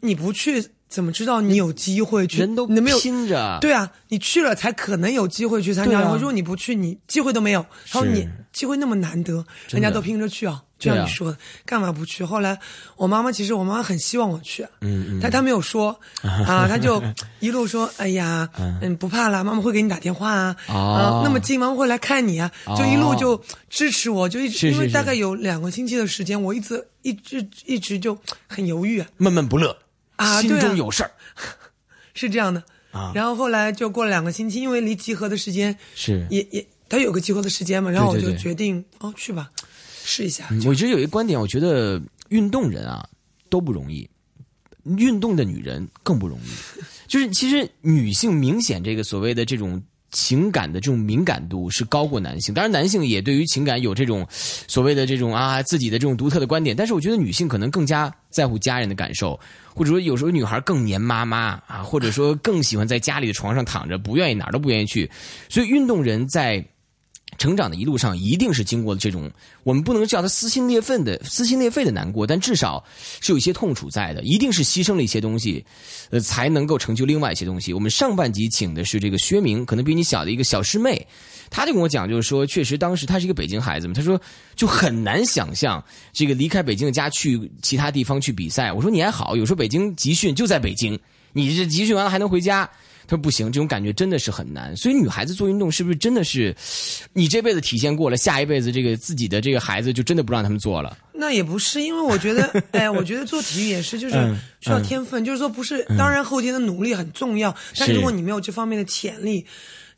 你不去怎么知道你有机会去？人都你没有拼着，对啊，你去了才可能有机会去参加。如果你不去，你机会都没有。他说你机会那么难得，人家都拼着去啊。就像你说的，干嘛不去？后来我妈妈其实我妈妈很希望我去，嗯嗯，但她没有说 啊，她就一路说，哎呀，嗯，不怕啦，妈妈会给你打电话啊，哦啊，那么近，妈妈会来看你啊，就一路哦就支持我，就一直因为大概有两个星期的时间，我一直一直一直就很犹豫啊，闷闷不乐心啊对啊中有事儿 是这样的。啊，然后后来就过了两个星期，因为离集合的时间是。也也，他有个集合的时间嘛，然后我就决定哦去吧，试一下。嗯我一直有一个观点，我觉得运动人啊都不容易，运动的女人更不容易。就是其实女性明显这个所谓的这种情感的这种敏感度是高过男性，当然男性也对于情感有这种所谓的这种啊自己的这种独特的观点，但是我觉得女性可能更加在乎家人的感受，或者说有时候女孩更黏妈妈啊，或者说更喜欢在家里的床上躺着，不愿意哪儿都不愿意去，所以运动人在。成长的一路上，一定是经过了这种，我们不能叫他撕心裂肺的撕心裂肺的难过，但至少是有一些痛楚在的，一定是牺牲了一些东西，呃，才能够成就另外一些东西。我们上半集请的是这个薛明，可能比你小的一个小师妹，她就跟我讲，就是说，确实当时她是一个北京孩子嘛，她说就很难想象这个离开北京的家去其他地方去比赛。我说你还好，有时候北京集训就在北京，你这集训完了还能回家。他说不行，这种感觉真的是很难。所以女孩子做运动是不是真的是，你这辈子体现过了，下一辈子这个自己的这个孩子就真的不让他们做了？那也不是，因为我觉得，哎，我觉得做体育也是，就是嗯需要天分，就是说不是，当然后天的努力很重要，但是如果你没有这方面的潜力、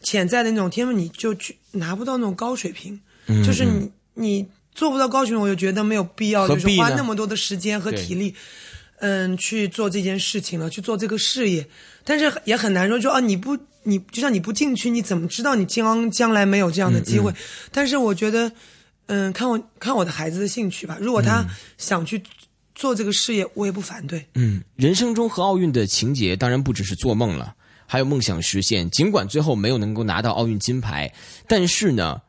潜在的那种天分，你就去拿不到那种高水平，嗯就是你你做不到高水平，我就觉得没有必要，就是花那么多的时间和体力。嗯，去做这件事情了，去做这个事业，但是也很难说，说啊，你不，你就像你不进去，你怎么知道你将将来没有这样的机嗯会？但是我觉得，嗯，看我看我的孩子的兴趣吧，如果他想去做这个事业，我也不反对。嗯，人生中和奥运的情节当然不只是做梦了，还有梦想实现。尽管最后没有能够拿到奥运金牌，但是呢，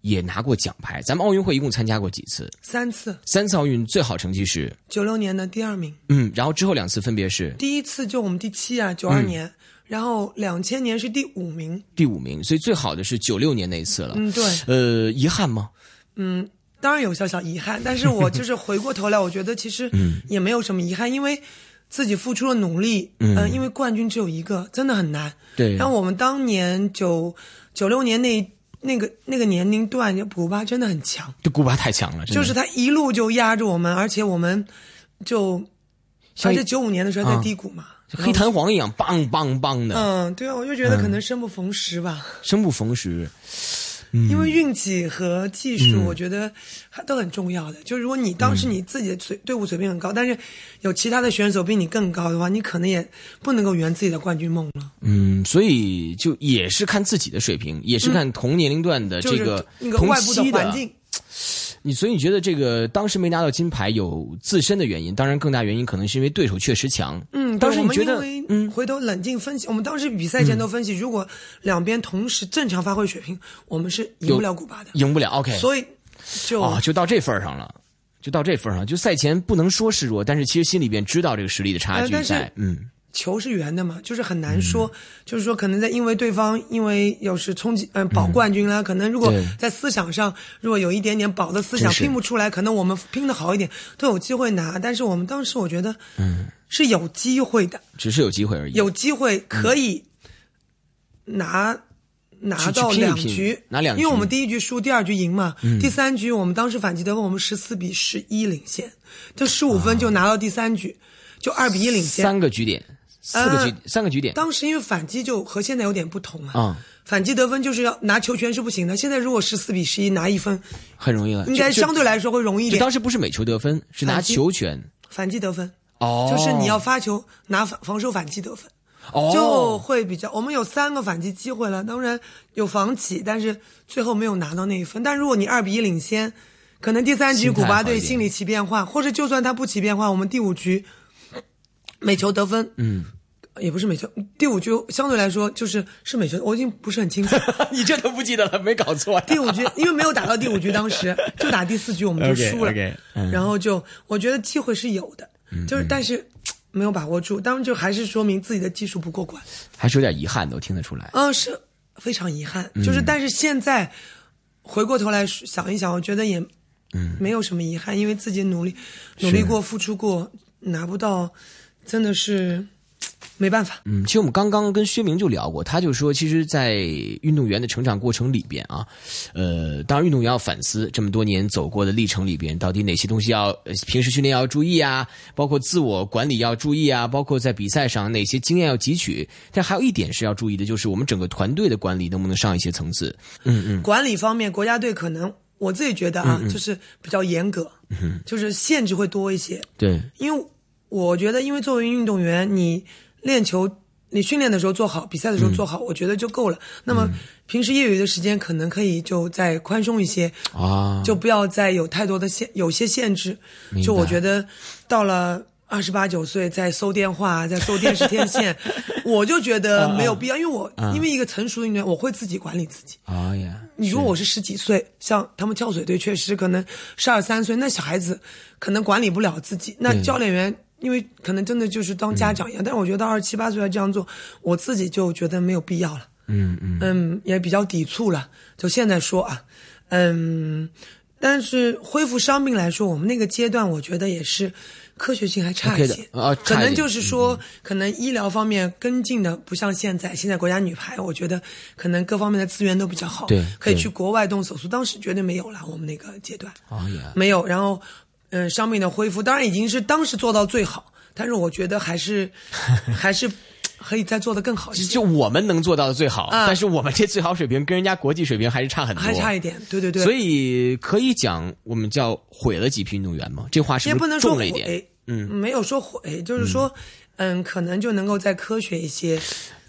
也拿过奖牌。咱们奥运会一共参加过几次？三次，三次奥运最好成绩是九六年的第二名，嗯，然后之后两次分别是第一次就我们第七啊，九嗯二年，然后两千年是第五名。第五名，所以最好的是九六年那一次了。嗯，对，呃，遗憾吗？嗯，当然有小小遗憾，但是我就是回过头来，我觉得其实也没有什么遗憾，因为自己付出了努力，嗯、因为冠军只有一个，真的很难。对然后我们当年九九六年那那个那个年龄段，古巴真的很强，这古巴太强了，就是他一路就压着我们，而且我们就，像且九五年的时候在低谷嘛，就黑弹簧一样，梆梆梆的，嗯，对啊，我就觉得可能生不逢时吧。生不逢时。因为运气和技术，我觉得还都很重要的。就如果你当时你自己的水队伍水平很高，但是有其他的选手比你更高的话，你可能也不能够圆自己的冠军梦了。嗯，所以就也是看自己的水平，也是看同年龄段的就是这个同那个外部的环境，你所以你觉得这个当时没拿到金牌有自身的原因，当然更大原因可能是因为对手确实强。嗯，当时你觉得嗯。回头冷静分析，我们当时比赛前都分析，如果两边同时正常发挥水平，我们是赢不了古巴的。赢不了？OK，所以就、哦，就到这份儿上了，就到这份儿上，就赛前不能说示弱，但是其实心里边知道这个实力的差距在。嗯，球是圆的嘛，就是很难说，就是说可能在因为对方因为有时冲击嗯、保冠军啦，可能如果在思想上如果有一点点保的思想拼不出来，可能我们拼的好一点都有机会拿，但是我们当时我觉得嗯是有机会的，只是有机会而已。有机会可以拿。拿到两局，拿两局嗯因为我们第一局输，第二局赢嘛。第三局我们当时反击得分，我们十四比十一领先，就十五分就拿到第三局，就二比一领先。三个局点，四个局，呃三个局点。当时因为反击就和现在有点不同嘛，啊反击得分就是要拿球权是不行的。现在如果十四比十一拿一分，很容易了，应该相对来说会容易一点。就当时不是每球得分，是拿球权。反击得分，哦，就是你要发球拿防防守反击得分，哦，就会比较。我们有三个反击机会了，当然有防起，但是最后没有拿到那一分。但如果你二比一领先，可能第三局古巴队心理起变化，或者就算他不起变化，我们第五局每球得分，嗯，也不是美球，第五局相对来说就是是美球，我已经不是很清楚。你这都不记得了，没搞错。第五局因为没有打到第五局，当时就打第四局我们就输了 然后就我觉得机会是有的，就是但是 没有把握住，当然就还是说明自己的技术不过关。还是有点遗憾的，我听得出来。嗯，是非常遗憾，就是但是现在回过头来想一想，我觉得也嗯。没有什么遗憾，因为自己努力努力过、付出过，拿不到真的是没办法。嗯，其实我们刚刚跟薛明就聊过，他就说，其实，在运动员的成长过程里边啊，呃，当然运动员要反思这么多年走过的历程里边，到底哪些东西要、呃平时训练要注意啊，包括自我管理要注意啊，包括在比赛上哪些经验要汲取。但还有一点是要注意的，就是我们整个团队的管理能不能上一些层次。嗯嗯，管理方面，国家队可能我自己觉得啊，就是比较严格，就是限制会多一些。对，因为我觉得，因为作为运动员，你练球，你训练的时候做好，比赛的时候做好，我觉得就够了。那么平时业余的时间，可能可以就再宽松一些，啊，就不要再有太多的限，有些限制。就我觉得到了。二十八九岁再搜电话，再搜电视天线，我就觉得没有必要，因为我因为一个成熟的运动员，我会自己管理自己。啊呀，你如果我是十几岁，像他们跳水队，确实可能十二三岁，那小孩子可能管理不了自己。那教练员，因为可能真的就是当家长一样，但是我觉得到二十七八岁要这样做，我自己就觉得没有必要了。嗯嗯，嗯，也比较抵触了。就现在说啊，嗯，但是恢复伤病来说，我们那个阶段，我觉得也是科学性还差一些。啊可能就是说，可能医疗方面跟进的不像现在。现在国家女排，我觉得可能各方面的资源都比较好，对对可以去国外动手术。当时绝对没有了，我们那个阶段没有。然后，嗯、伤病的恢复，当然已经是当时做到最好，但是我觉得还是 还是可以再做的更好一些。就我们能做到的最好，啊但是我们这最好水平跟人家国际水平还是差很多，还差一点，对对对。所以可以讲，我们叫毁了几批运动员吗？这话是不是也不能说重了一点？毁，嗯，没有说毁，就是说，嗯，可能就能够再科学一些。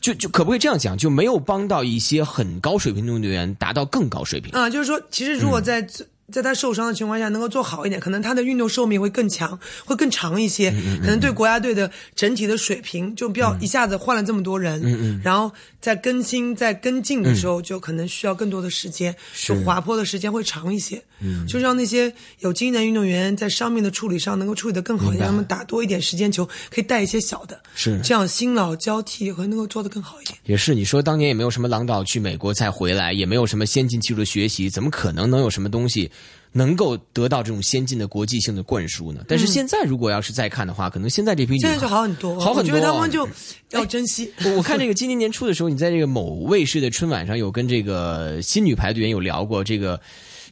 就就可不可以这样讲？就没有帮到一些很高水平的运动员达到更高水平？啊，就是说，其实如果在、在他受伤的情况下能够做好一点，可能他的运动寿命会更强，会更长一些。可能对国家队的整体的水平就不要一下子换了这么多人，然后在更新、在跟进的时候，就可能需要更多的时间，就滑坡的时间会长一些。就让那些有经验的运动员在伤病的处理上能够处理得更好一点，让他们打多一点时间球，可以带一些小的，是这样新老交替会能够做得更好一点。也是，你说当年也没有什么郎导去美国再回来，也没有什么先进技术的学习，怎么可能能有什么东西能够得到这种先进的国际性的灌输呢？但是现在如果要是再看的话，可能现在这批女现在就好很多，好很多。我觉得他们就要珍惜。我我看这个今年年初的时候，你在这个某卫视的春晚上有跟这个新女排队员有聊过这个。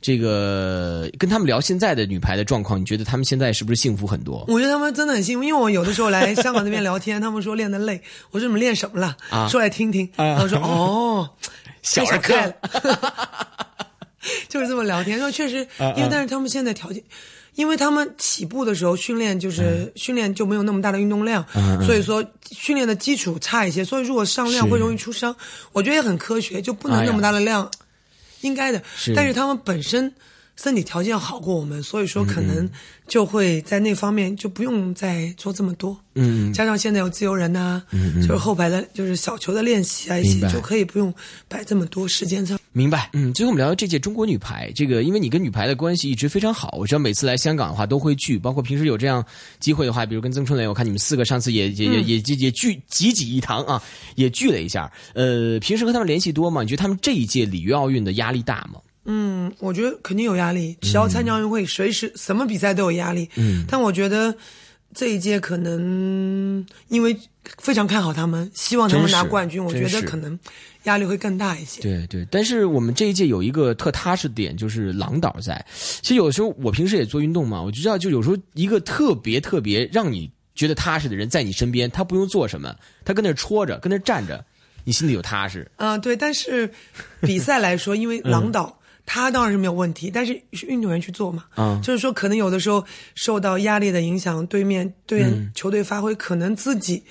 这个跟他们聊现在的女排的状况，你觉得他们现在是不是幸福很多？我觉得他们真的很幸福，因为我有的时候来香港那边聊天，他们说练得累，我说你们练什么了？啊说来听听。然后说哦，就是这么聊天。说确实，啊因为但是他们现在条件。因为他们起步的时候训练就是、训练就没有那么大的运动量，嗯所以说训练的基础差一些，所以如果上量会容易出伤。我觉得也很科学，就不能那么大的量，应该的。是但是他们本身身体条件好过我们，所以说可能就会在那方面就不用再做这么多。嗯，加上现在有自由人呐、就是后排的，就是小球的练习啊，一明白起就可以不用摆这么多时间上。明白，嗯，最后我们聊聊这届中国女排，这个因为你跟女排的关系一直非常好，我知道每次来香港的话都会聚，包括平时有这样机会的话，比如跟曾春蕾，我看你们四个上次也也也也也也聚济济一堂啊，也聚了一下。呃，平时和他们联系多吗？你觉得他们这一届里约奥运的压力大吗？嗯，我觉得肯定有压力，只要参加奥运会，随时什么比赛都有压力。嗯，但我觉得这一届可能因为非常看好他们，希望他们拿冠军，我觉得可能压力会更大一些。对对，但是我们这一届有一个特踏实的点，就是郎导在。其实有时候我平时也做运动嘛，我就知道，就有时候一个特别特别让你觉得踏实的人在你身边，他不用做什么，他跟那儿戳着，跟那儿站着，你心里有踏实。啊、对，但是比赛来说，因为郎导。他当然是没有问题，但是是运动员去做嘛，嗯就是说可能有的时候受到压力的影响，对面队员、球队发挥，可能自己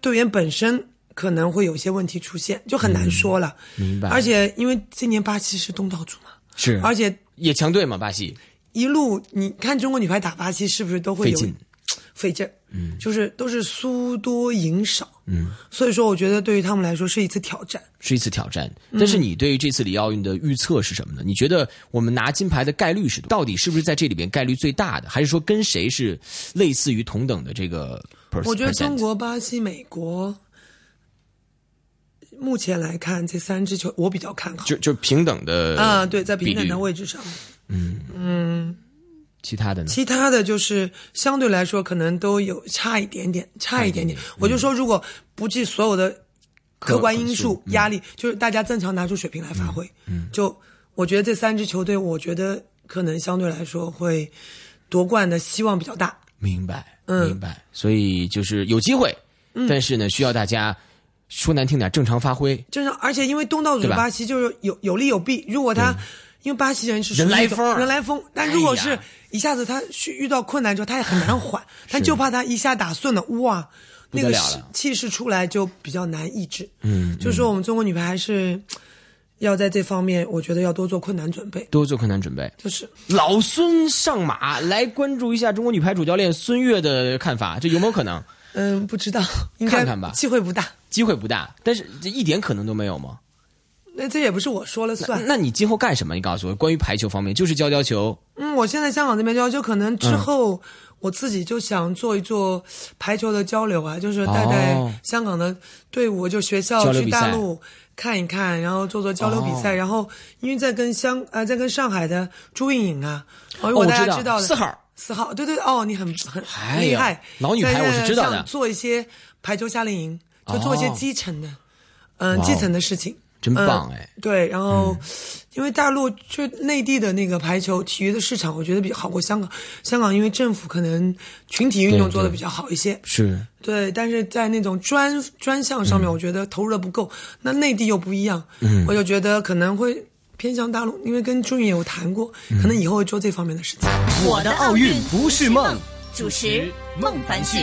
队员本身可能会有些问题出现，就很难说了。明白而且因为今年巴西是东道主嘛，是而且也强队嘛，巴西一路你看中国女排打巴西是不是都会有费劲费劲，嗯，就是都是输多赢少，嗯，所以说我觉得对于他们来说是一次挑战，是一次挑战。但是你对于这次里奥运的预测是什么呢？你觉得我们拿金牌的概率是到底是不是在这里边概率最大的，还是说跟谁是类似于同等的这个？我觉得中国、巴西、美国。目前来看，这三支球我比较看好，就就平等的啊，对，在平等的位置上，嗯嗯，其他的呢？其他的就是相对来说可能都有差一点点，差一点点。我就说，如果不计所有的客观因素压力，就是大家正常拿出水平来发挥，嗯，就我觉得这三支球队，我觉得可能相对来说会夺冠的希望比较大。明白，明白。所以就是有机会，但是呢，需要大家。说难听点，正常发挥。正常，而且因为东道主巴西就是有有利有弊。如果他因为巴西人是人来疯，人来疯，但如果是一下子他遇到困难之后，他也很难缓。他就怕他一下打顺了，哇，那个气势出来就比较难抑制。嗯，就是说我们中国女排还是要在这方面，我觉得要多做困难准备，多做困难准备。就是老孙上马来关注一下中国女排主教练孙悦的看法，这有没有可能？嗯，不知道，看看吧，机会不大。机会不大，但是这一点可能都没有吗？那这也不是我说了算。那你今后干什么？你告诉我，关于排球方面，就是教教球。嗯，我现在香港这边教，就可能之后我自己就想做一做排球的交流啊，就是带带香港的队伍，就学校去大陆看一看，然后做做交流比赛。然后因为在跟香啊，在跟上海的朱颖颖啊，我大家知道的四号四号，对对哦，你很很厉害，老女排我是知道的，做一些排球夏令营。就做一些基层的，嗯，基层的事情，真棒哎！对，然后，因为大陆就内地的那个排球体育的市场，我觉得比好过香港。香港因为政府可能群体运动做的比较好一些，是对，但是在那种专专项上面，我觉得投入的不够。那内地又不一样，嗯，我就觉得可能会偏向大陆，因为跟朱云也有谈过，可能以后会做这方面的事情。我的奥运不是梦，主持孟凡旭。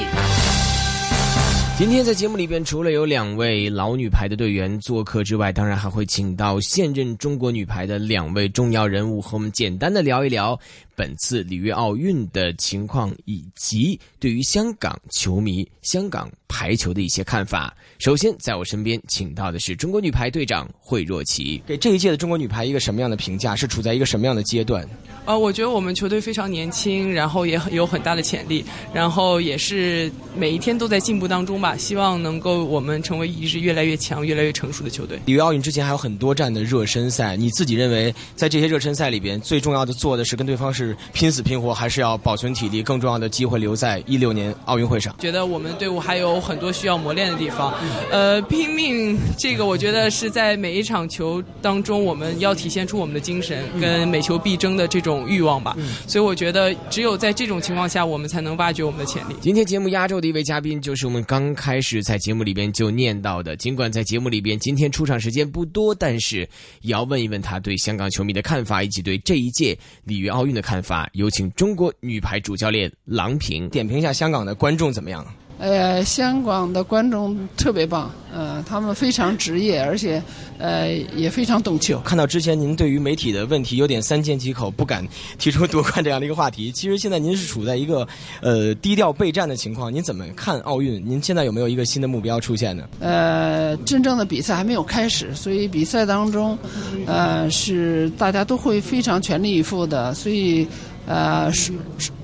今天在节目里边，除了有两位老女排的队员做客之外，当然还会请到现任中国女排的两位重要人物，和我们简单的聊一聊本次里约奥运的情况，以及对于香港球迷、香港排球的一些看法。首先，在我身边请到的是中国女排队长惠若琪，给这一届的中国女排一个什么样的评价？是处在一个什么样的阶段？呃，我觉得我们球队非常年轻，然后也很有很大的潜力，然后也是每一天都在进步当中吧。希望能够我们成为一支越来越强、越来越成熟的球队。里约奥运之前还有很多站的热身赛，你自己认为在这些热身赛里边，最重要的做的是跟对方是拼死拼活，还是要保存体力？更重要的机会留在一六年奥运会上。觉得我们队伍还有很多需要磨练的地方，呃，拼命这个我觉得是在每一场球当中，我们要体现出我们的精神跟每球必争的这种。欲望吧，所以我觉得只有在这种情况下，我们才能挖掘我们的潜力。今天节目压轴的一位嘉宾，就是我们刚开始在节目里边就念到的。尽管在节目里边今天出场时间不多，但是也要问一问他对香港球迷的看法，以及对这一届里约奥运的看法。有请中国女排主教练郎平点评一下香港的观众怎么样？呃，香港的观众特别棒，呃，他们非常职业，而且呃也非常懂球。看到之前您对于媒体的问题有点三缄其口，不敢提出夺冠这样的一个话题。其实现在您是处在一个呃低调备战的情况，您怎么看奥运？您现在有没有一个新的目标出现呢？呃，真正的比赛还没有开始，所以比赛当中，呃，是大家都会非常全力以赴的，所以呃是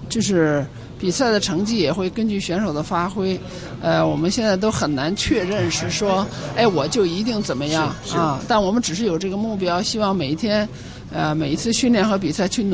就是。比赛的成绩也会根据选手的发挥，呃，我们现在都很难确认是说，哎，我就一定怎么样啊？但我们只是有这个目标，希望每一天，呃，每一次训练和比赛去努。